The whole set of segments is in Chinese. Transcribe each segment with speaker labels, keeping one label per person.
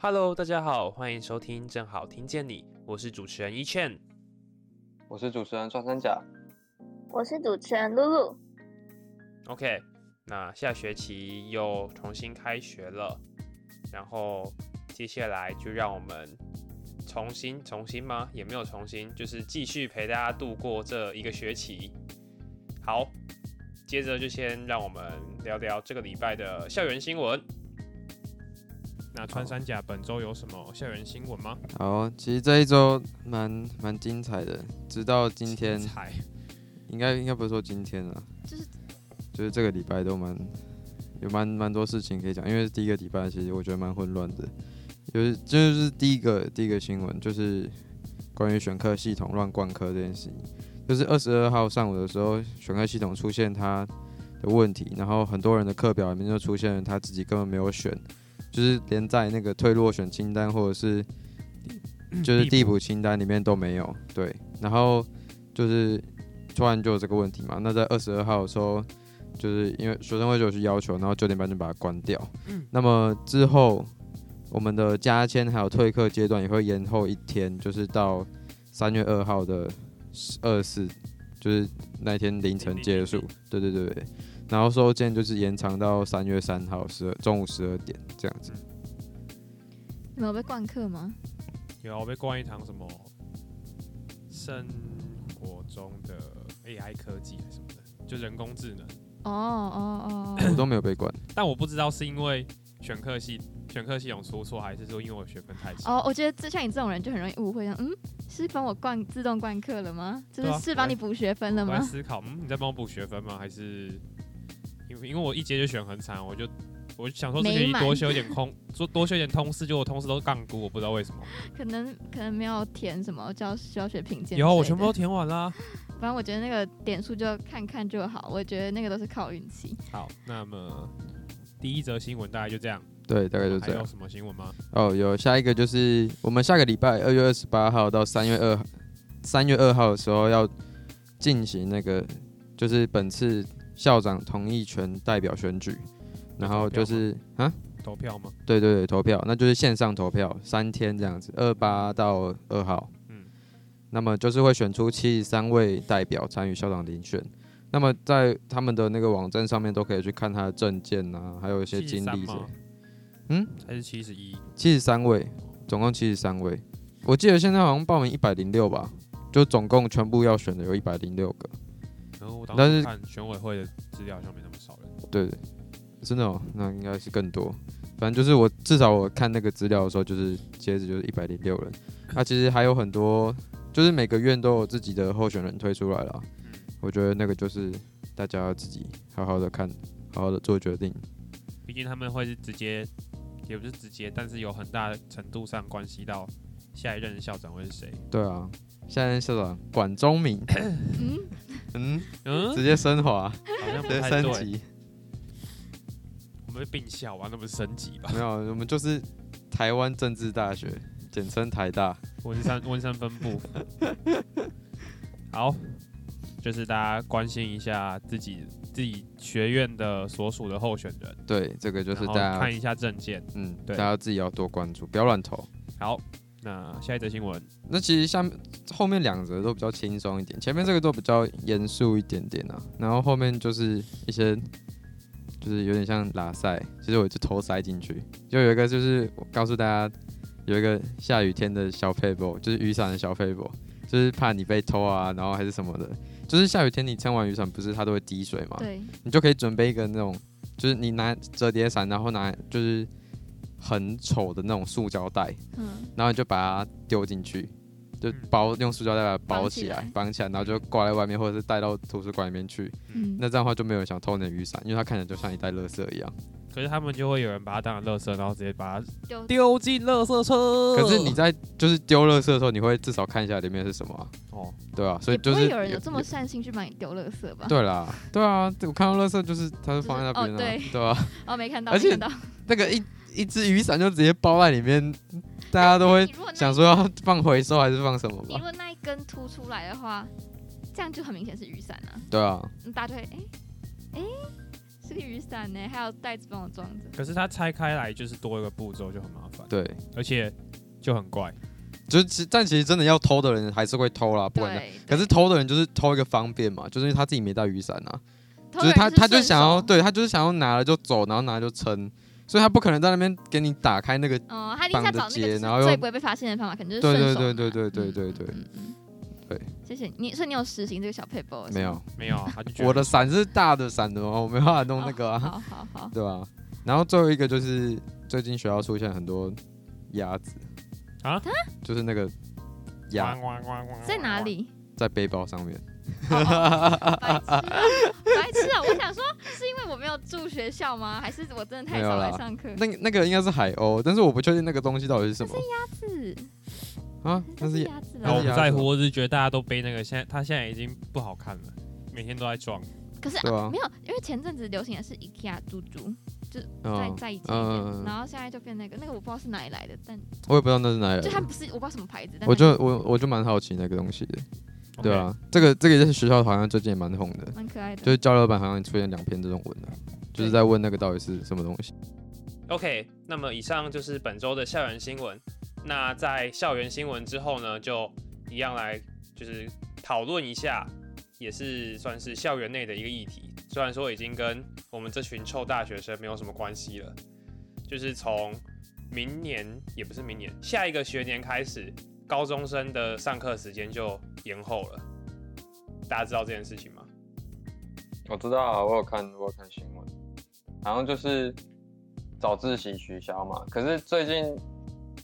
Speaker 1: Hello，大家好，欢迎收听正好听见你，我是主持人一倩。
Speaker 2: 我是主持人穿山甲，
Speaker 3: 我是主持人露露。
Speaker 1: OK，那下学期又重新开学了，然后接下来就让我们重新重新吗？也没有重新，就是继续陪大家度过这一个学期。好，接着就先让我们聊聊这个礼拜的校园新闻。那穿山甲本周有什么校园新闻吗？
Speaker 4: 好，其实这一周蛮蛮精彩的，直到今天，
Speaker 1: 彩
Speaker 4: 应该应该不是说今天了，
Speaker 3: 就是
Speaker 4: 就是这个礼拜都蛮有蛮蛮多事情可以讲，因为第一个礼拜其实我觉得蛮混乱的，就是就是第一个第一个新闻就是关于选课系统乱灌科这件事情，就是二十二号上午的时候，选课系统出现它的问题，然后很多人的课表里面就出现了他自己根本没有选，就是连在那个退落选清单或者是就是递补清单里面都没有，对，然后就是突然就有这个问题嘛，那在二十二号的时候，就是因为学生会就有去要求，然后九点半就把它关掉，嗯那么之后我们的加签还有退课阶段也会延后一天，就是到三月二号的二四，就是那天凌晨结束，对对对对，然后收件就是延长到三月三号十二中午十二点这样子。
Speaker 3: 你们有被灌课吗？
Speaker 1: 有我被灌一堂什么生活中的 AI 科技还是什么的，就人工智能。
Speaker 3: 哦哦哦
Speaker 4: 我都没有被关，
Speaker 1: 但我不知道是因为选课系选课系统出错，还是说因为我学分太少。
Speaker 3: 哦！我觉得这像你这种人就很容易误会，像嗯，是帮我灌自动灌课了吗？就是是帮你补学分了
Speaker 1: 我在
Speaker 3: 吗？
Speaker 1: 思考，嗯，你在帮我补学分吗？还是因为因为我一节就选很惨，我就我想说这学期多修一点空，多多修一点通识，就我通识都杠估，我不知道为什么。
Speaker 3: 可能可能没有填什么教教学评鉴。
Speaker 1: 有，我全部都。填完啦。
Speaker 3: 反正我觉得那个点数就看看就好，我觉得那个都是靠运气。
Speaker 1: 好，那么第一则新闻大概就这样，
Speaker 4: 对，大概就这样
Speaker 1: 还有。什么新闻吗？
Speaker 4: 哦，有下一个就是我们下个礼拜二月二十八号到三月二三月二号的时候要进行那个就是本次校长同意权代表选举，然后就是啊，
Speaker 1: 投票吗？
Speaker 4: 对对对，投票，那就是线上投票，三天这样子，二八到二号，
Speaker 1: 嗯
Speaker 4: 那么就是会选出七十三位代表参与校长遴选。那么在他们的那个网站上面都可以去看他的证件啊，还有一些经历之类
Speaker 1: 吗。
Speaker 4: 嗯，
Speaker 1: 还是七十一？
Speaker 4: 七十三位，总共七十三位。我记得现在好像报名一百零六吧，就总共全部要选的有一百零六个。
Speaker 1: 然后
Speaker 4: 但是
Speaker 1: 选委会的资料好像没那么少人。
Speaker 4: 对，真的哦，那应该是更多。反正就是我至少我看那个资料的时候，就是截止就是一百零六人。那、其实还有很多，就是每个院都有自己的候选人推出来了。我觉得那个就是大家要自己好好的看，好好的做决定。
Speaker 1: 毕竟他们会是直接，也不是直接，但是有很大程度上关系到下一任校长会是谁。
Speaker 4: 对啊，现任校长管中明，
Speaker 3: 嗯，
Speaker 4: 嗯，
Speaker 1: 嗯，
Speaker 4: 直接升华，
Speaker 1: 好像不
Speaker 4: 直接
Speaker 1: 太对。
Speaker 4: 升级。
Speaker 1: 我们会并校啊，那不是升级吧？
Speaker 4: 没有，我们就是台湾政治大学，简称台大。
Speaker 1: 文山文山分部。好，就是大家关心一下自己自己学院的所属的候选人，
Speaker 4: 对，这个就是大家
Speaker 1: 看一下证件。
Speaker 4: 嗯，
Speaker 1: 对
Speaker 4: 大家自己要多关注，不要乱投。
Speaker 1: 好，那下一则新闻，
Speaker 4: 那其实下面后面两则都比较轻松一点，前面这个都比较严肃一点点啊，然后后面就是一些就是有点像拉塞，其实我就偷塞进去，就有一个就是我告诉大家有一个下雨天的小 paper，就是雨伞的小 paper，就是怕你被偷啊，然后还是什么的，就是下雨天你撑完雨伞不是它都会滴水嘛，
Speaker 3: 对，
Speaker 4: 你就可以准备一个那种，就是你拿折叠伞，然后拿就是很丑的那种塑胶袋，
Speaker 3: 嗯，
Speaker 4: 然后你就把它丢进去，就
Speaker 1: 嗯
Speaker 4: 包用塑胶袋把它包
Speaker 3: 起来
Speaker 4: 起来，绑起来，然后就挂在外面，或者是带到图书馆里面去。
Speaker 3: 嗯，
Speaker 4: 那这样的话就没有人想偷你的雨伞，因为它看起来就像一袋垃圾一样。
Speaker 1: 可是他们就会有人把它当成垃圾，然后直接把它
Speaker 3: 丢
Speaker 1: 丢进垃圾车。
Speaker 4: 可是你在就是丢垃圾的时候，你会至少看一下里面是什么、啊，
Speaker 1: 哦，
Speaker 4: 对啊、所以
Speaker 3: 也不会
Speaker 4: 就是
Speaker 3: 有人有这么善心去帮你丢垃圾吧？
Speaker 4: 对啦，对啊，我看到垃圾就是它是放在那边
Speaker 3: 对
Speaker 4: 对吧、
Speaker 3: 哦，没看到，
Speaker 4: 而且。那个一一只雨伞就直接包在里面，大家都会想说要放回收还是放什么吧？
Speaker 3: 你如果那一根凸出来的话，这样就很明显是雨伞啊，
Speaker 4: 对啊，
Speaker 3: 嗯大家就会哎哎、是个雨伞呢，还有袋子帮我装着。
Speaker 1: 可是它拆开来就是多一个步骤，就很麻烦，
Speaker 4: 对，
Speaker 1: 而且就很怪。
Speaker 4: 就是其但其实真的要偷的人还是会偷啦，不管可是偷的人就是偷一个方便嘛，就是因为他自己没带雨伞啊，
Speaker 3: 偷人
Speaker 4: 就是他他就想要
Speaker 3: 手，
Speaker 4: 对他就是想要拿了就走，然后拿了就撑，所以他不可能在那边给你打开那个
Speaker 3: 哦，他一定是要找那个就是
Speaker 4: 结然后又
Speaker 3: 最不会被发现的方法，可能就是
Speaker 4: 对对对对
Speaker 3: 拿
Speaker 4: 对对对对。
Speaker 3: 嗯嗯嗯
Speaker 4: 对
Speaker 3: 谢谢你，所以你有实行这个小 paper
Speaker 4: 没有，
Speaker 1: 没有啊，他就觉得
Speaker 4: 我的伞是大的伞的哦，我没办法弄那个啊，
Speaker 3: 好 好好，
Speaker 4: 对吧？然后最后一个就是最近学校出现很多鸭子
Speaker 1: 啊，
Speaker 4: 就是那个鸭
Speaker 3: 在哪？里？
Speaker 4: 在背包上面，
Speaker 3: 白痴啊，白痴啊！我想说，是因为我没有住学校吗？还是我真的太少
Speaker 4: 没有啦
Speaker 3: 来上课？
Speaker 4: 那个那个应该是海鸥，但是我不确定那个东西到底是什么
Speaker 3: 是
Speaker 4: 啊，
Speaker 3: 那
Speaker 4: 那是
Speaker 3: 鸭子
Speaker 1: 然后。我不在乎，我只是觉得大家都背那个，现在他现在已经不好看了，每天都在装。
Speaker 3: 可是
Speaker 4: 对啊
Speaker 3: 啊，没有，因为前阵子流行的是 IKEA 猪猪，在
Speaker 4: 嗯，
Speaker 3: 在以前一
Speaker 4: 嗯
Speaker 3: 点，然后现在就变那个，那个我不知道是哪里来的，但
Speaker 4: 我也不知道那是哪里来的，
Speaker 3: 就它不是我不知道什么牌子，但
Speaker 4: 我就我我就蛮好奇那个东西的，对
Speaker 1: OK，
Speaker 4: 啊，这个这个在学校好像最近也蛮红的，
Speaker 3: 蛮可爱的，
Speaker 4: 就是交流版好像出现两篇这种文的，就是在问那个到底是什么东西。
Speaker 1: OK，那么以上就是本周的校园新闻。那在校园新闻之后呢，就一样来就是讨论一下，也是算是校园内的一个议题。虽然说已经跟我们这群臭大学生没有什么关系了，就是从明年也不是明年，下一个学年开始，高中生的上课时间就延后了。大家知道这件事情吗？
Speaker 2: 我知道啊，我有看，我有看新闻，好像就是早自习取消嘛。可是最近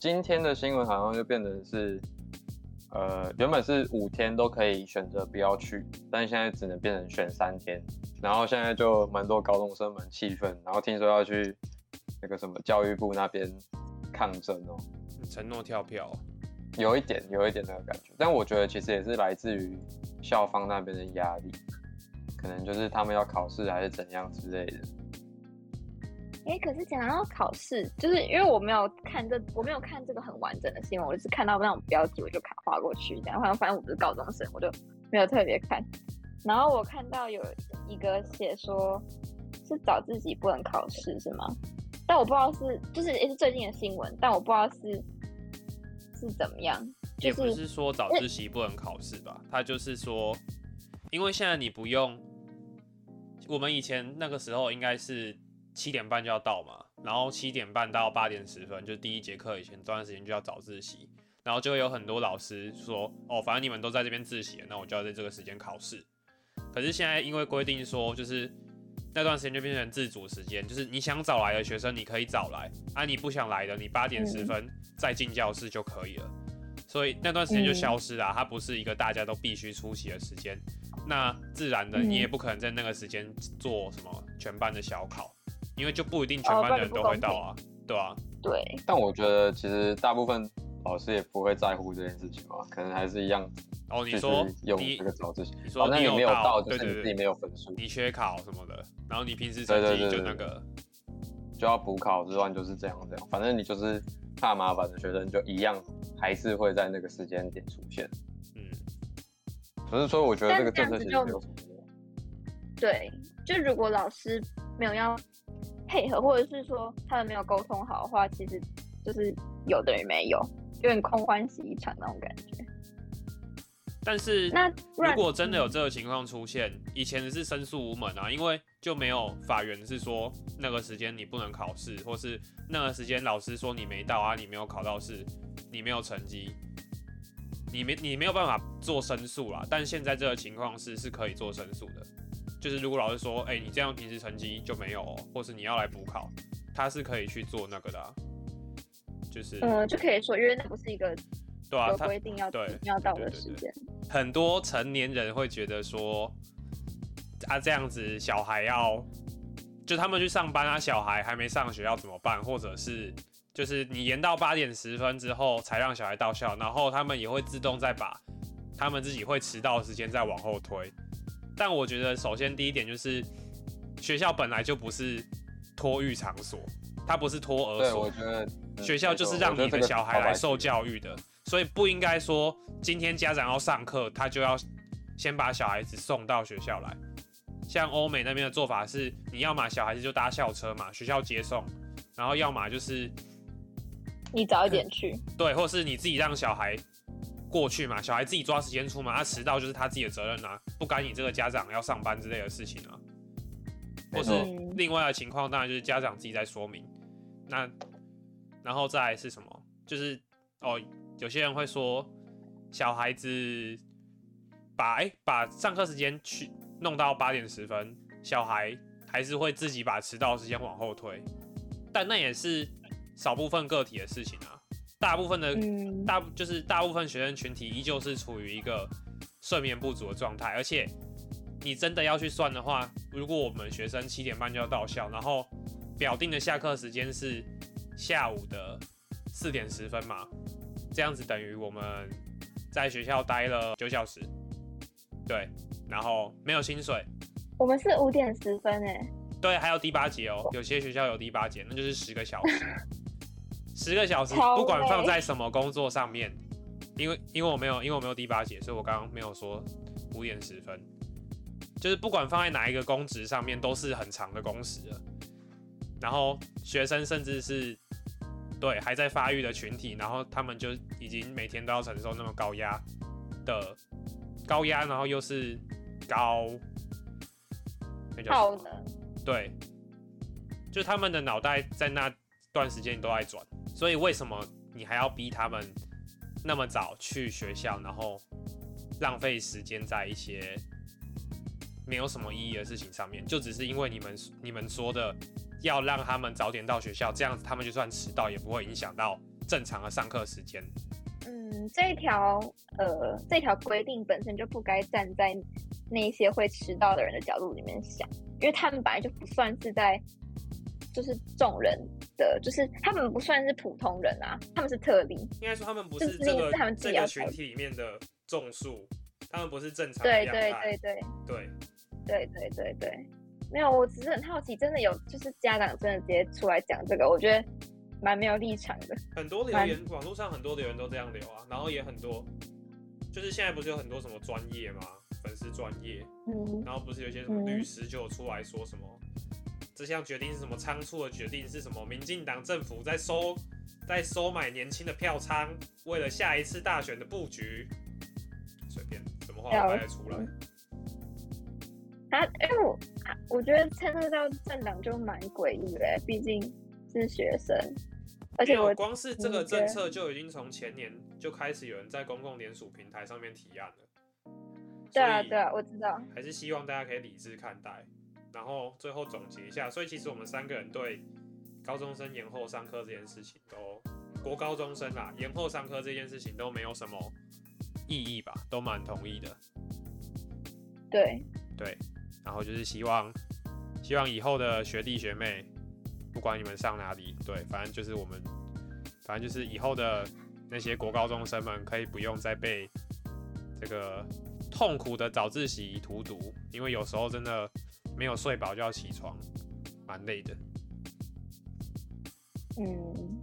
Speaker 2: 今天的新闻好像就变成是，呃，原本是五天都可以选择不要去，但现在只能变成选三天。然后现在就蛮多高中生蛮气愤，然后听说要去那个什么教育部那边抗争哦，
Speaker 1: 承诺跳票，
Speaker 2: 有一点有一点那个感觉。但我觉得其实也是来自于校方那边的压力，可能就是他们要考试还是怎样之类的。
Speaker 5: 哎、可是讲到考试，就是因为我没有看这，我没有看这个很完整的新闻，我只看到那种标题，我就看划过去，然后反正我不是高中生，我就没有特别看。然后我看到有一个写说，是早自习不能考试是吗？但我不知道是，就是也是最近的新闻，但我不知道是是怎么样。就
Speaker 1: 也不是说早自习不能考试吧，他就是说，因为现在你不用，我们以前那个时候应该是七点半就要到嘛，然后七点半到八点十分，就第一节课以前这段时间就要早自习，然后就会有很多老师说，哦，反正你们都在这边自习，那我就要在这个时间考试。可是现在因为规定说，就是那段时间就变成自主时间，就是你想早来的学生你可以早来，啊，你不想来的，你八点十
Speaker 5: 嗯
Speaker 1: 分再进教室就可以了。所以那段时间就
Speaker 5: 嗯
Speaker 1: 消失了啊、它不是一个大家都必须出席的时间。那自然的，
Speaker 5: 嗯
Speaker 1: 你也不可能在那个时间做什么全班的小考，因为就不一定全班的人都会到啊，对啊，
Speaker 5: 对，
Speaker 2: 但我觉得其实大部分老师也不会在乎这件事情嘛，可能还是一样
Speaker 1: 哦，你
Speaker 2: 继续
Speaker 1: 说
Speaker 2: 用
Speaker 1: 你
Speaker 2: 这个早自习，
Speaker 1: 你说
Speaker 2: 反正你没有
Speaker 1: 到，
Speaker 2: 就
Speaker 1: 对对对，
Speaker 2: 是你自己没有分数，
Speaker 1: 你缺考什么的，然后你平时
Speaker 2: 对
Speaker 1: 成绩
Speaker 2: 对对对
Speaker 1: 就那个，
Speaker 2: 就要补考之外就是这样这样，反正你就是怕麻烦的学生就一样还是会在那个时间点出现。
Speaker 1: 嗯，
Speaker 2: 可是说我觉得这个政策其实没有什么。
Speaker 5: 对，就如果老师没有要配合，或者是说他们没有沟通好的话，其实就是有等于没有，有点空欢喜一场那种感觉。
Speaker 1: 但是
Speaker 5: 那
Speaker 1: 如果真的有这个情况出现，以前是申诉无门啊，因为就没有法源是说那个时间你不能考试，或是那个时间老师说你没到啊，你没有考到试，你没有成绩，你没你没有办法做申诉啦。但现在这个情况是是可以做申诉的，就是如果老师说，哎、你这样平时成绩就没有、哦，或是你要来补考，他是可以去做那个的、啊，就是、
Speaker 5: 嗯，就可以说，因为那不是一个
Speaker 1: 对对啊，他
Speaker 5: 有规定要
Speaker 1: 对
Speaker 5: 一定要到的时间。
Speaker 1: 很多成年人会觉得说，啊这样子小孩要，就他们去上班啊，小孩还没上学要怎么办？或者是就是你延到八点十分之后才让小孩到校，然后他们也会自动再把他们自己会迟到的时间再往后推。但我觉得首先第一点就是学校本来就不是托育场所，它不是托儿
Speaker 2: 对，
Speaker 1: 所
Speaker 2: 我，觉得嗯
Speaker 1: 学校就是让你的小孩来受教育的，所以不应该说今天家长要上课，他就要先把小孩子送到学校来。像欧美那边的做法是，你要么小孩子就搭校车嘛，学校接送，然后要么就是
Speaker 5: 你早一点去，
Speaker 1: 对，或是你自己让小孩过去嘛，小孩自己抓时间出门，他迟到就是他自己的责任啊，不干你这个家长要上班之类的事情啊。或是另外的情况，当然就是家长自己在说明。那然后再来是什么？就是哦，有些人会说，小孩子把哎、把上课时间去弄到八点十分，小孩还是会自己把迟到时间往后推，但那也是少部分个体的事情啊。大部分的、
Speaker 5: 嗯，
Speaker 1: 大就是大部分学生群体依旧是处于一个睡眠不足的状态，而且你真的要去算的话，如果我们学生七点半就要到校，然后表定的下课时间是下午的四点十分嘛，这样子等于我们在学校待了九小时，对，然后没有薪水，
Speaker 5: 我们是五点十分哎，
Speaker 1: 对，还有第八节哦，有些学校有第八节，那就是十个小时，十个小时，不管放在什么工作上面，因为因为我没有因为我没有第八节，所以我刚刚没有说五点十分，就是不管放在哪一个公职上面，都是很长的工时了。然后学生甚至是对还在发育的群体，然后他们就已经每天都要承受那么高压的高压，然后又是高，那叫什么？
Speaker 5: 好的，
Speaker 1: 对，就他们的脑袋在那段时间都在转，所以为什么你还要逼他们那么早去学校，然后浪费时间在一些没有什么意义的事情上面？就只是因为你们你们说的要让他们早点到学校，这样子他们就算迟到也不会影响到正常的上课时间。
Speaker 5: 嗯，这条呃，这条规定本身就不该站在那些会迟到的人的角度里面想，因为他们本来就不算是在就是众人的，就是他们不算是普通人啊，他们是特例。
Speaker 1: 应该说他们不
Speaker 5: 是是
Speaker 1: 这个
Speaker 5: 是他们自
Speaker 1: 这个群体里面的众数，他们不是正常的
Speaker 5: 对。对对对
Speaker 1: 对
Speaker 5: 对对对对，没有，我只是很好奇，真的有就是家长真的直接出来讲这个，我觉得蛮没有立场的。
Speaker 1: 很多留言，网络上很多留言都这样留啊，然后也很多，就是现在不是有很多什么专业吗？粉丝专业，
Speaker 5: 嗯，
Speaker 1: 然后不是有些什么
Speaker 5: 嗯
Speaker 1: 律师就有出来说什么，这项决定是什么仓促的决定，是什么民进党政府在收在收买年轻的票仓，为了下一次大选的布局，随便什么话都掰得出来。
Speaker 5: 他因为我啊我觉得牵涉到政党就蛮诡异的，毕竟是学生，而且我
Speaker 1: 光是这个政策就已经从前年就开始有人在公共联署平台上面提案了。
Speaker 5: 对啊对啊，我知道，
Speaker 1: 还是希望大家可以理智看待。然后最后总结一下，所以其实我们三个人对高中生延后上课这件事情都，国高中生啊延后上课这件事情都没有什么意义吧，都蛮同意的。
Speaker 5: 对，
Speaker 1: 对，然后就是希望希望以后的学弟学妹，不管你们上哪里，对，反正就是我们，反正就是以后的那些国高中生们，可以不用再被这个痛苦的早自习荼毒，因为有时候真的没有睡饱就要起床，蛮累的。
Speaker 5: 嗯，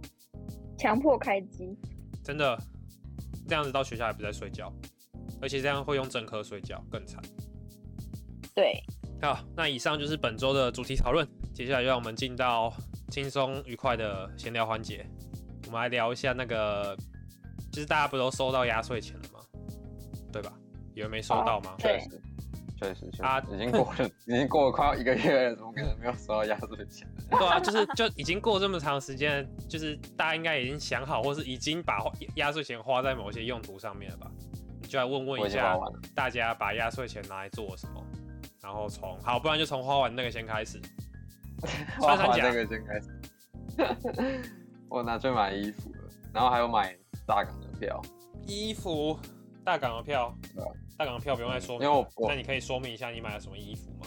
Speaker 5: 强迫开机，
Speaker 1: 真的这样子到学校还不在睡觉，而且这样会用整颗睡觉，更惨。
Speaker 5: 对，
Speaker 1: 好，那以上就是本周的主题讨论。接下来就让我们进到轻松愉快的闲聊环节。我们来聊一下那个，就是大家不都收到压岁钱了吗？对吧？有人没收到吗？
Speaker 5: 对
Speaker 2: 确实，确实，确
Speaker 1: 啊，
Speaker 2: 已经过了，已经过了快要一个月了，怎么可能没有收到压岁钱？
Speaker 1: 对啊，就是就已经过这么长时间，就是大家应该已经想好，或是已经把压岁钱花在某些用途上面了吧？你就来问问一下。大家把压岁钱拿来做什么，然后从好，不然就从花完那个先开始。
Speaker 2: 花
Speaker 1: 穿山甲
Speaker 2: 完那个先开始。我拿去买衣服了，然后还有买大港的票。
Speaker 1: 衣服，大港的票
Speaker 2: 对啊，
Speaker 1: 大港的票不用再说明。
Speaker 2: 因为我我
Speaker 1: 那你可以说明一下你买了什么衣服吗？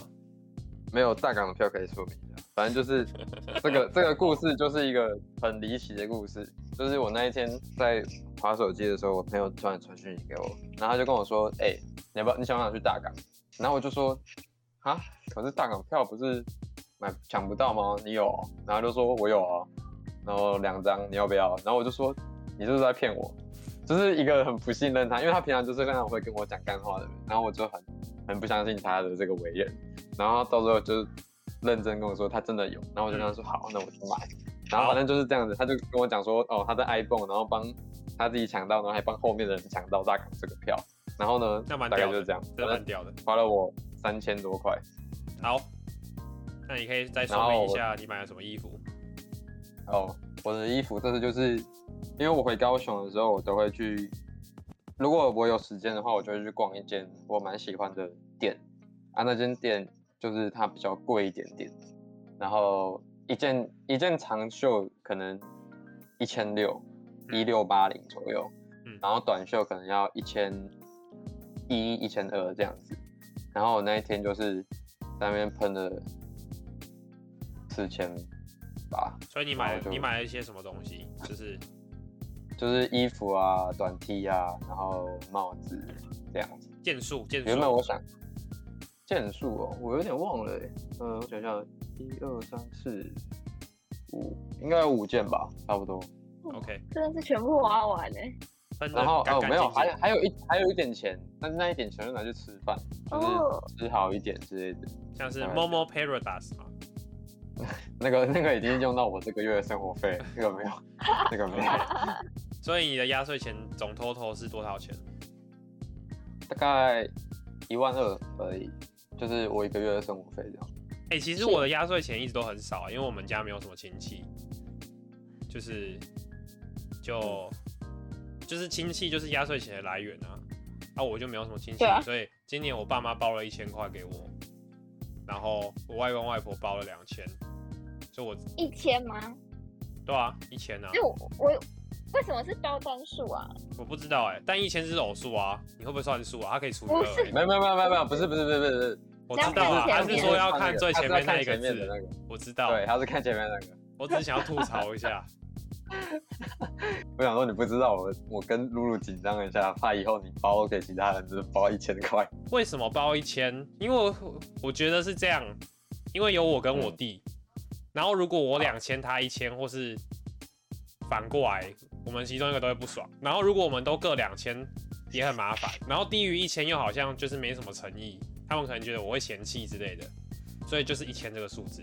Speaker 2: 没有大港的票可以说明一下，反正就是 这个这个故事就是一个很离奇的故事。就是我那一天在划手机的时候，我朋友突然传讯息给我，然后他就跟我说：“哎、你要不要？你想不想去大港？”然后我就说：“啊，可是大港票不是买抢不到吗？你有哦？”然后就说：“我有啊，然后两张，你要不要？”然后我就说：“你是不是在骗我？”就是一个很不信任他，因为他平常就是那种会跟我讲干话的人，然后我就很很不相信他的这个为人，然后到时候就认真跟我说他真的有，然后我就跟他说好，那我就买，然后反正就是这样子，他就跟我讲说哦他在 iPhone，然后帮他自己抢到，然后还帮后面的人抢到大港这个票，然后呢大概就是这样，
Speaker 1: 真的蛮屌的。
Speaker 2: 花了我三千多块，
Speaker 1: 好，那你可以再说明一下你买了什么衣服。
Speaker 2: 哦，我的衣服这次就是因为我回高雄的时候，我都会去，如果我有时间的话，我就会去逛一间我蛮喜欢的店啊。那间店就是它比较贵一点点，然后一件一件长袖可能一千六，一六八零左右，
Speaker 1: 嗯
Speaker 2: 然后短袖可能要一千一、一千二这样子。然后我那一天就是在那边喷了四千吧，
Speaker 1: 所以你买你买了一些什么东西？就是
Speaker 2: 就是衣服啊、短 T 啊，然后帽子这样子。
Speaker 1: 件数件数。
Speaker 2: 原本我想件数哦，我有点忘了欸。嗯，我想想，一二三四五，应该有五件吧，差不多。
Speaker 1: OK，
Speaker 5: 真的是全部花完呢。
Speaker 1: 分的
Speaker 2: 然后哦，没有，还
Speaker 1: 还
Speaker 2: 还有一还有一点钱，但是那一点钱就拿去吃饭，就是
Speaker 5: 哦，
Speaker 2: 吃好一点之类的。
Speaker 1: 像是 Momo Paradise 嘛。
Speaker 2: 那个那个已经用到我这个月的生活费，那个没有，那个没有，
Speaker 1: 所以你的压岁钱总 total 是多少钱？
Speaker 2: 大概一万二而已，就是我一个月的生活费这样。
Speaker 1: 哎、其实我的压岁钱一直都很少，因为我们家没有什么亲戚，就是就就是亲戚就是压岁钱的来源啊，啊我就没有什么亲戚，
Speaker 5: 啊
Speaker 1: 所以今年我爸妈包了一千块给我，然后我外公外婆包了两千，所以我
Speaker 5: 一千吗？
Speaker 1: 对啊一千啊
Speaker 5: 就，我我为什么是包单数啊？
Speaker 1: 我不知道哎、但一千是偶数啊，你会不会算数啊？它可以除以二、
Speaker 5: 不是
Speaker 1: 欸，
Speaker 2: 没有没有没有没有没有，不是不是不是不是不是，
Speaker 1: 我知道啊，他是说要看最前面那一个字，
Speaker 2: 那个，
Speaker 1: 我知道，
Speaker 2: 对，他是看前面那个。
Speaker 1: 我只是想要吐槽一下。
Speaker 2: 我想说你不知道我我跟露露紧张一下，怕以后你包给其他人只包一千块。
Speaker 1: 为什么包一千？因为我我觉得是这样，因为有我跟我弟，然后如果我两千他一千，或是反过来，我们其中一个都会不爽。然后如果我们都各两千，也很麻烦。然后低于一千又好像就是没什么诚意，他们可能觉得我会嫌弃之类的，所以就是一千这个数字，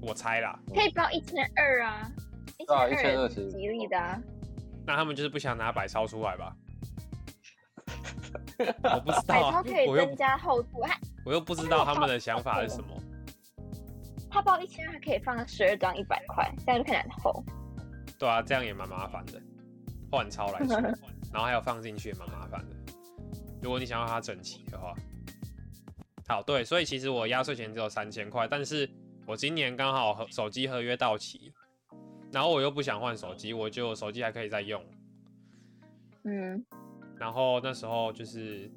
Speaker 1: 我猜啦。
Speaker 5: 可以包一千二啊，
Speaker 2: 啊
Speaker 5: 千
Speaker 2: 1200其实
Speaker 5: 是吉利的啊。
Speaker 1: 那他们就是不想拿百超出来吧？我不知道啊
Speaker 5: 超可以，增加厚度，它
Speaker 1: 我又不知道他们的想法是什么。
Speaker 5: 他包一千二可以放十二张一百块，这样就看起来很厚。
Speaker 1: 对啊，这样也蛮麻烦的，换钞来说，然后还有放进去也蛮麻烦的。如果你想要它整齐的话，好，对，所以其实我压岁钱只有三千块，但是我今年刚好和手机合约到期，然后我又不想换手机，我就手机还可以再用，
Speaker 5: 嗯，
Speaker 1: 然后那时候就是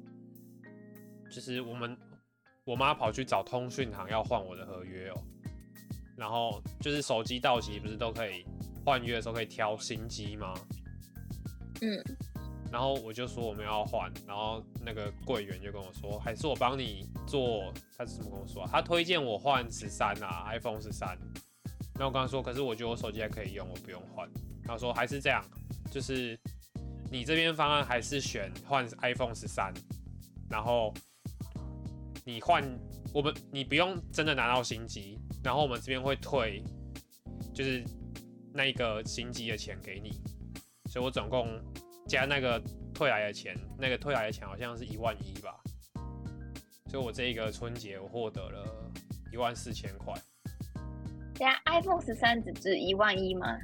Speaker 1: 就是我们我妈跑去找通讯行要换我的合约哦，然后就是手机到期不是都可以换约的时候可以挑新机吗？
Speaker 5: 嗯，
Speaker 1: 然后我就说我们要换，然后那个柜员就跟我说，还是我帮你做，他是怎么跟我说、啊？他推荐我换十三啊，iPhone 十三。然后我跟他说，可是我觉得我手机还可以用，我不用换。他说还是这样，就是你这边方案还是选换 iPhone 十三，然后你换我们你不用真的拿到新机，然后我们这边会退，就是那一个新机的钱给你，所以我总共加那个退来的钱，那个退来的钱好像是一万一吧，所以我这一个春节我获得了一万四千块，
Speaker 5: 等下 iPhone 十三只值一万一吗？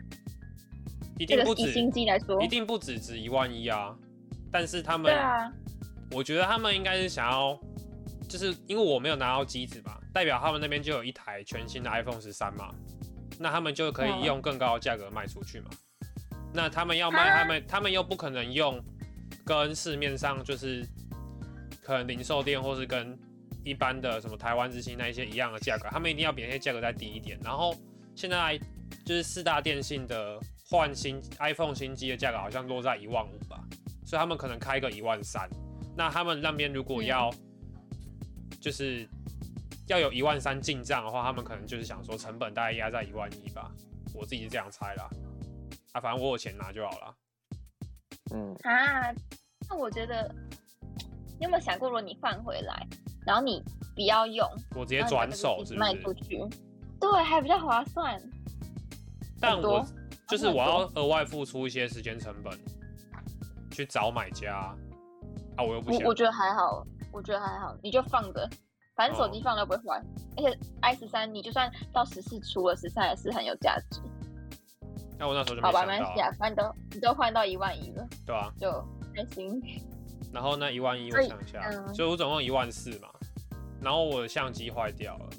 Speaker 1: 一定不止，
Speaker 5: 这个以新机来说。
Speaker 1: 一，定不止值一万一啊，但是他们
Speaker 5: 对啊，
Speaker 1: 我觉得他们应该是想要，就是因为我没有拿到机子嘛，代表他们那边就有一台全新的 iPhone 十三嘛，那他们就可以
Speaker 5: 嗯。
Speaker 1: 用更高的价格卖出去嘛。那他们要卖，
Speaker 5: 啊
Speaker 1: 他们他们又不可能用跟市面上就是可能零售店或是跟一般的什么台湾之星那一些一样的价格，他们一定要比那些价格再低一点。然后现在就是四大电信的换新 iPhone 新机的价格好像落在一万五吧，所以他们可能开个一万三。那他们那边如果要就是要有一万三进账的话，他们可能就是想说成本大概压在一万一吧，我自己是这样猜啦。啊，反正我有钱拿就好了。
Speaker 2: 嗯，
Speaker 5: 啊，那我觉得，你有没有想过，如果你换回来，然后你不要用，
Speaker 1: 我直接转手是？
Speaker 5: 卖出去，对，还比较划算。
Speaker 1: 但我就是我要
Speaker 5: 多
Speaker 1: 额外付出一些时间成本去找买家啊，我又不想。
Speaker 5: 我我觉得还好，我觉得还好，你就放着，反正手机
Speaker 1: 哦
Speaker 5: 放了不会坏，而且 i 十三你就算到十四出了，十三也是很有价值。
Speaker 1: 那我那时候就没
Speaker 5: 好吧，没关系啊，反正都你都换到一万一了，
Speaker 1: 对啊、
Speaker 5: 就开心。
Speaker 1: 然后那一万一，我想一下，
Speaker 5: 嗯
Speaker 1: 所以我总共一万四嘛。然后我的相机坏掉了，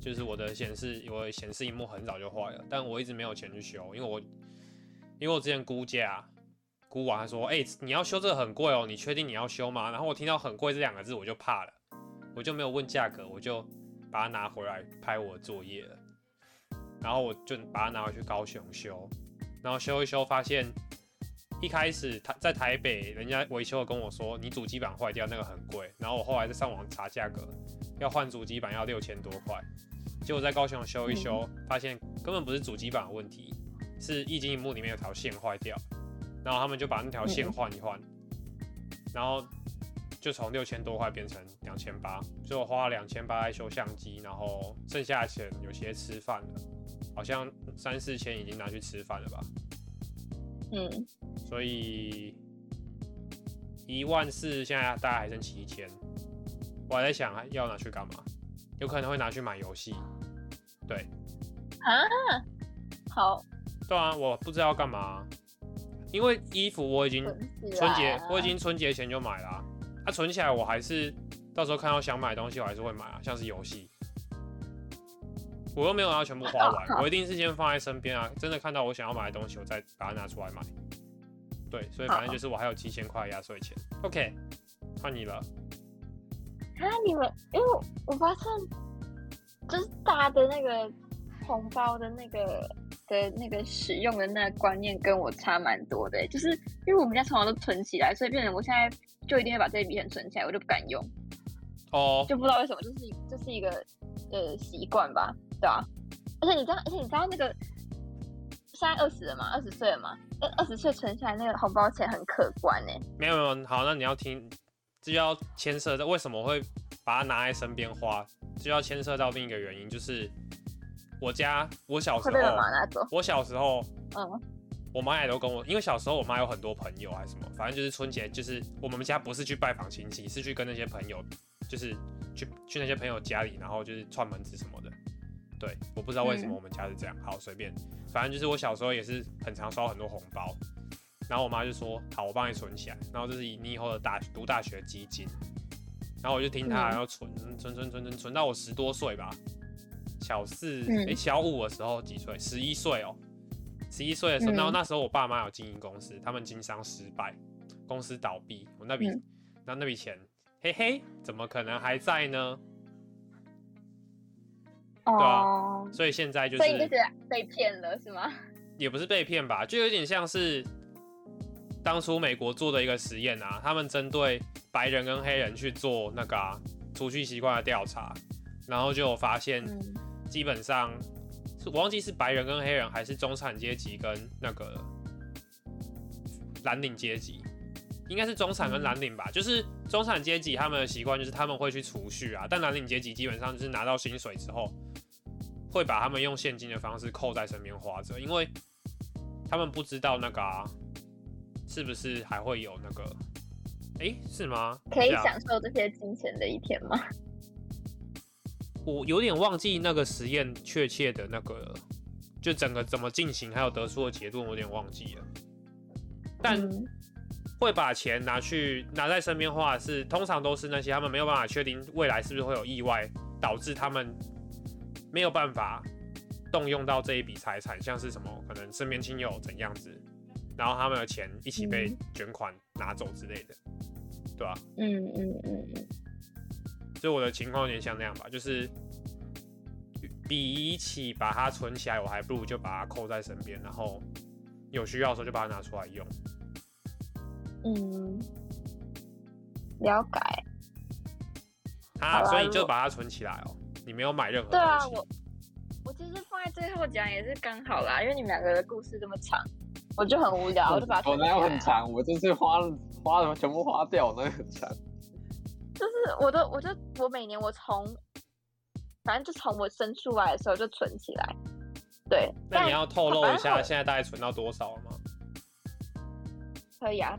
Speaker 1: 就是我的显示，我的显示荧幕很早就坏了，但我一直没有钱去修，因为我因为我之前估价估完，他说，哎、你要修这个很贵哦，你确定你要修吗？然后我听到很贵这两个字，我就怕了，我就没有问价格，我就把它拿回来拍我的作业了。然后我就把它拿回去高雄修，然后修一修，发现一开始他在台北，人家维修跟我说，你主机板坏掉那个很贵，然后我后来在上网查价格，要换主机板要六千多块，结果在高雄修一修，发现根本不是主机板的问题，是液晶荧幕里面有条线坏掉，然后他们就把那条线换一换，然后就从六千多块变成两千八，所以我花了两千八来修相机，然后剩下的钱有些吃饭了，好像三四千已经拿去吃饭了吧。
Speaker 5: 嗯，
Speaker 1: 所以一万四现在大概还剩七千，我还在想要拿去干嘛，有可能会拿去买游戏。对，
Speaker 5: 啊，好，
Speaker 1: 对啊，我不知道要干嘛，因为衣服我已经春节我已经春节前就买了啊，啊存起来我还是到时候看到想买的东西我还是会买啊，像是游戏。我又没有要全部花完，我一定是先放在身边啊。真的看到我想要买的东西，我再把它拿出来买。对，所以反正就是我还有七千块压岁钱。OK，换你了。
Speaker 5: 啊，你们，因为我我发现，就是大家的那个红包的那个的那个使用的那个观念跟我差蛮多的欸，就是因为我们家从小都存起来，所以变成我现在就一定会把这笔钱存起来，我就不敢用，
Speaker 1: 哦，
Speaker 5: 就不知道为什么，就是就是一个呃习惯吧，对啊。而且你知道，而且你知道那个现在二十了嘛，二十岁了嘛，二二十岁存下来那个红包钱很可观呢。
Speaker 1: 没有没有，好，那你要听，这就要牵涉到为什么会把它拿在身边花，就要牵涉到另一个原因，就是我家我小时候，我小时候
Speaker 5: 嗯
Speaker 1: 我妈也都跟我，因为小时候我妈有很多朋友还是什么，反正就是春节，就是我们家不是去拜访亲戚，是去跟那些朋友，就是去去那些朋友家里，然后就是串门子什么的。对，我不知道为什么
Speaker 5: 嗯
Speaker 1: 我们家是这样。好，随便，反正就是我小时候也是很常收到很多红包，然后我妈就说：“好，我帮你存起来，然后这是以你以后的大读大学基金。”然后我就听她，
Speaker 5: 嗯
Speaker 1: 然后存存存存存存到我十多岁吧，小四
Speaker 5: 嗯
Speaker 1: 诶、小五的时候几岁？十一岁哦，十一岁的时候，
Speaker 5: 嗯
Speaker 1: 然后那时候我爸妈有经营公司，他们经商失败，公司倒闭，我那笔
Speaker 5: 嗯
Speaker 1: 那那笔钱，嘿嘿，怎么可能还在呢？啊
Speaker 5: 哦，
Speaker 1: 所以现在就
Speaker 5: 所以就是被骗了是吗？
Speaker 1: 也不是被骗吧，就有点像是当初美国做的一个实验啊，他们针对白人跟黑人去做那个、啊、储蓄习惯的调查，然后就有发现，
Speaker 5: 嗯
Speaker 1: 基本上是我忘记是白人跟黑人，还是中产阶级跟那个蓝领阶级，应该是中产跟蓝领吧。就是中产阶级他们的习惯就是他们会去储蓄啊，但蓝领阶级基本上就是拿到薪水之后，会把他们用现金的方式扣在身边花着，因为他们不知道那个啊，是不是还会有那个，诶，是吗？
Speaker 5: 可以享受这些金钱的一天吗？
Speaker 1: 我有点忘记那个实验确切的那个，就整个怎么进行，还有得出的结论，我有点忘记了。但
Speaker 5: 嗯
Speaker 1: 会把钱拿去拿在身边花的是，通常都是那些他们没有办法确定未来是不是会有意外，导致他们没有办法动用到这一笔财产，像是什么可能身边亲友怎样子，然后他们的钱一起被
Speaker 5: 嗯。
Speaker 1: 卷款拿走之类的，对吧、
Speaker 5: 嗯嗯嗯嗯，
Speaker 1: 所以我的情况有点像那样吧，就是比起把它存起来，我还不如就把它扣在身边，然后有需要的时候就把它拿出来用。
Speaker 5: 嗯，了解。
Speaker 1: 啊，
Speaker 5: 好
Speaker 1: 所以你就把它存起来哦，你没有买任何
Speaker 5: 对啊，我我其实放在最后讲也是刚好啦，因为你们两个的故事这么长，我就很无聊，我就把它
Speaker 2: 我哪有。很长？我就是花了花了全部花掉，哪有很长？
Speaker 5: 就是我都我就我每年我从反正就从我生出来的时候就存起来。对，但
Speaker 1: 那你要透露一下现在大概存到多少了吗？
Speaker 5: 可以啊。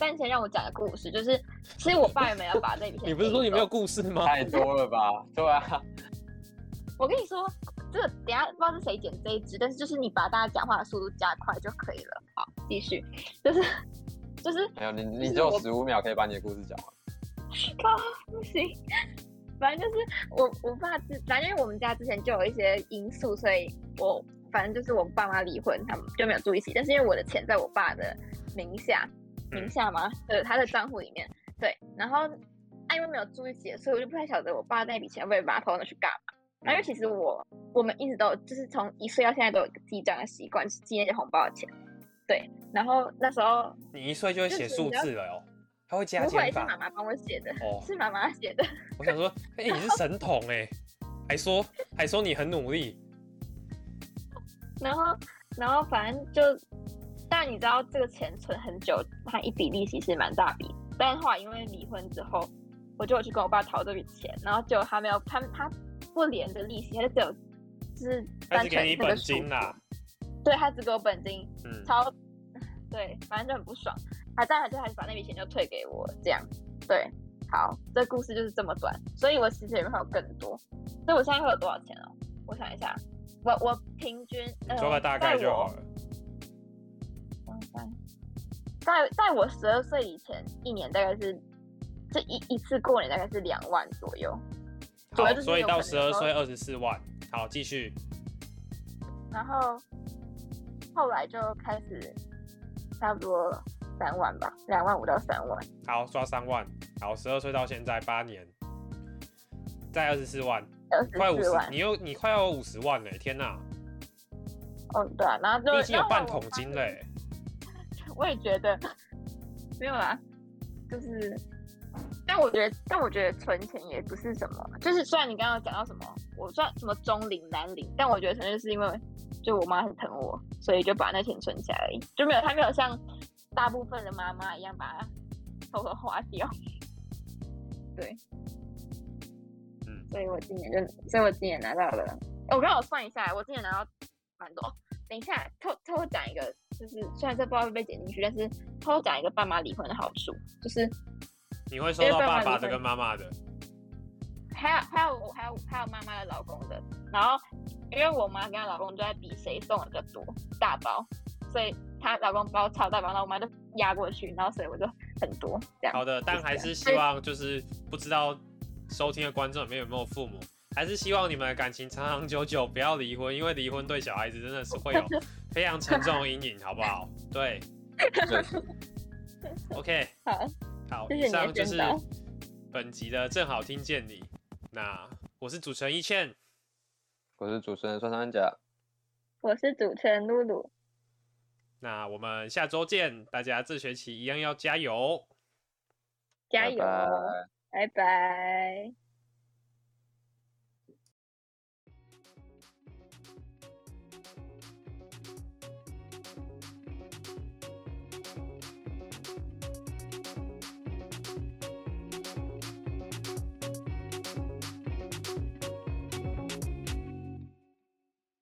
Speaker 5: 但前让我讲的故事，就是其实我爸原本要把这笔钱，
Speaker 1: 你不是说你没有？故事吗？
Speaker 2: 太多了吧？对啊，
Speaker 5: 我跟你说，这个等下不知道是谁剪这一支，但是就是你把大家讲话的速度加快就可以了。好，继续，就是就是
Speaker 2: 没有你，你只有十五秒可以把你的故事讲完。
Speaker 5: 靠，不行。反正就是我我爸之，反正因为我们家之前就有一些因素，所以我反正就是我爸妈离婚，他们就没有住一起。但是因为我的钱在我爸的名下，名下吗？对，他的账户里面。对，然后啊，因为没有住一起，所以我就不太晓得我爸那笔钱会把它投拿去干嘛。然后因为其实我我们一直都就是从一岁到现在都有记账的习惯，就是记那些红包的钱。对，然后那时候
Speaker 1: 你一岁就会写数字了哦，他会加
Speaker 5: 不会
Speaker 1: 减法
Speaker 5: 是妈妈帮我写的，
Speaker 1: 哦。
Speaker 5: 是妈妈写的。
Speaker 1: 我想说，哎、你是神童哎，还说还说你很努力，
Speaker 5: 然后，然后反正就，但你知道这个钱存很久，它一笔利息是蛮大笔。但是后来因为离婚之后，我就有去跟我爸讨这笔钱，然后结果他没有，他他不连着利息，他就只有就是单纯那个数
Speaker 1: 金啦。
Speaker 5: 对他只给我本金，
Speaker 1: 嗯，
Speaker 5: 超 对，反正就很不爽。他但他就还是把那笔钱就退给我，这样对。好，这故事就是这么短，所以我其实也没有更多。所以我现在会有多少钱哦？我想一下，我我平均呃，
Speaker 1: 说个大概就好了。
Speaker 5: 嗯在在我十二岁以前，一年大概是这一一次过年大概是两万左右，
Speaker 1: 好，所以到十二岁二十四万。好，继续。
Speaker 5: 然后后来就开始差不多三万吧，两万五到三万。
Speaker 1: 好，抓三万。好，十二岁到现在八年，在二十四万，
Speaker 5: 二
Speaker 1: 快五十，
Speaker 5: 万
Speaker 1: 你又你快要五十万嘞！天哪，
Speaker 5: 哦，对啊，然后
Speaker 1: 已经有半桶金嘞。
Speaker 5: 我也觉得 没有啦，就是，但我觉得，但我觉得存钱也不是什么，就是虽然你刚刚讲到什么，我算什么中龄蓝领，但我觉得纯粹是因为就我妈很疼我，所以就把那钱存起来而已，就没有她没有像大部分的妈妈一样把它偷偷花掉。对，
Speaker 1: 嗯，
Speaker 5: 所以我今年就，所以我今年拿到了，欸我刚好算一下，我今年拿到蛮多。等一下，偷偷偷讲一个，就是虽然这不知道会不会剪进去，但是偷偷讲一个爸妈离婚的好处，就是
Speaker 1: 你会收到爸爸的跟妈妈的。
Speaker 5: 还有还有我还有还有妈妈的老公的，然后因为我妈跟她老公都在比谁送的比较多大包，所以她老公包超大包，然后我妈就压过去，然后所以我就很多这样。
Speaker 1: 好的，但还是希望就是不知道收听的观众里面有没有父母，还是希望你们的感情长长久久，不要离婚，因为离婚对小孩子真的是会有非常沉重的阴影，好不好？对。
Speaker 2: 对，，
Speaker 1: OK，
Speaker 5: 好，
Speaker 1: 好，以上就是本集的正好听见你。那我是主持人一倩，
Speaker 2: 我是主持人酸酸甲，
Speaker 5: 我是主持人露露，
Speaker 1: 那我们下周见，大家这学期一样要加油。
Speaker 5: 加油，
Speaker 2: 拜拜。
Speaker 5: 拜拜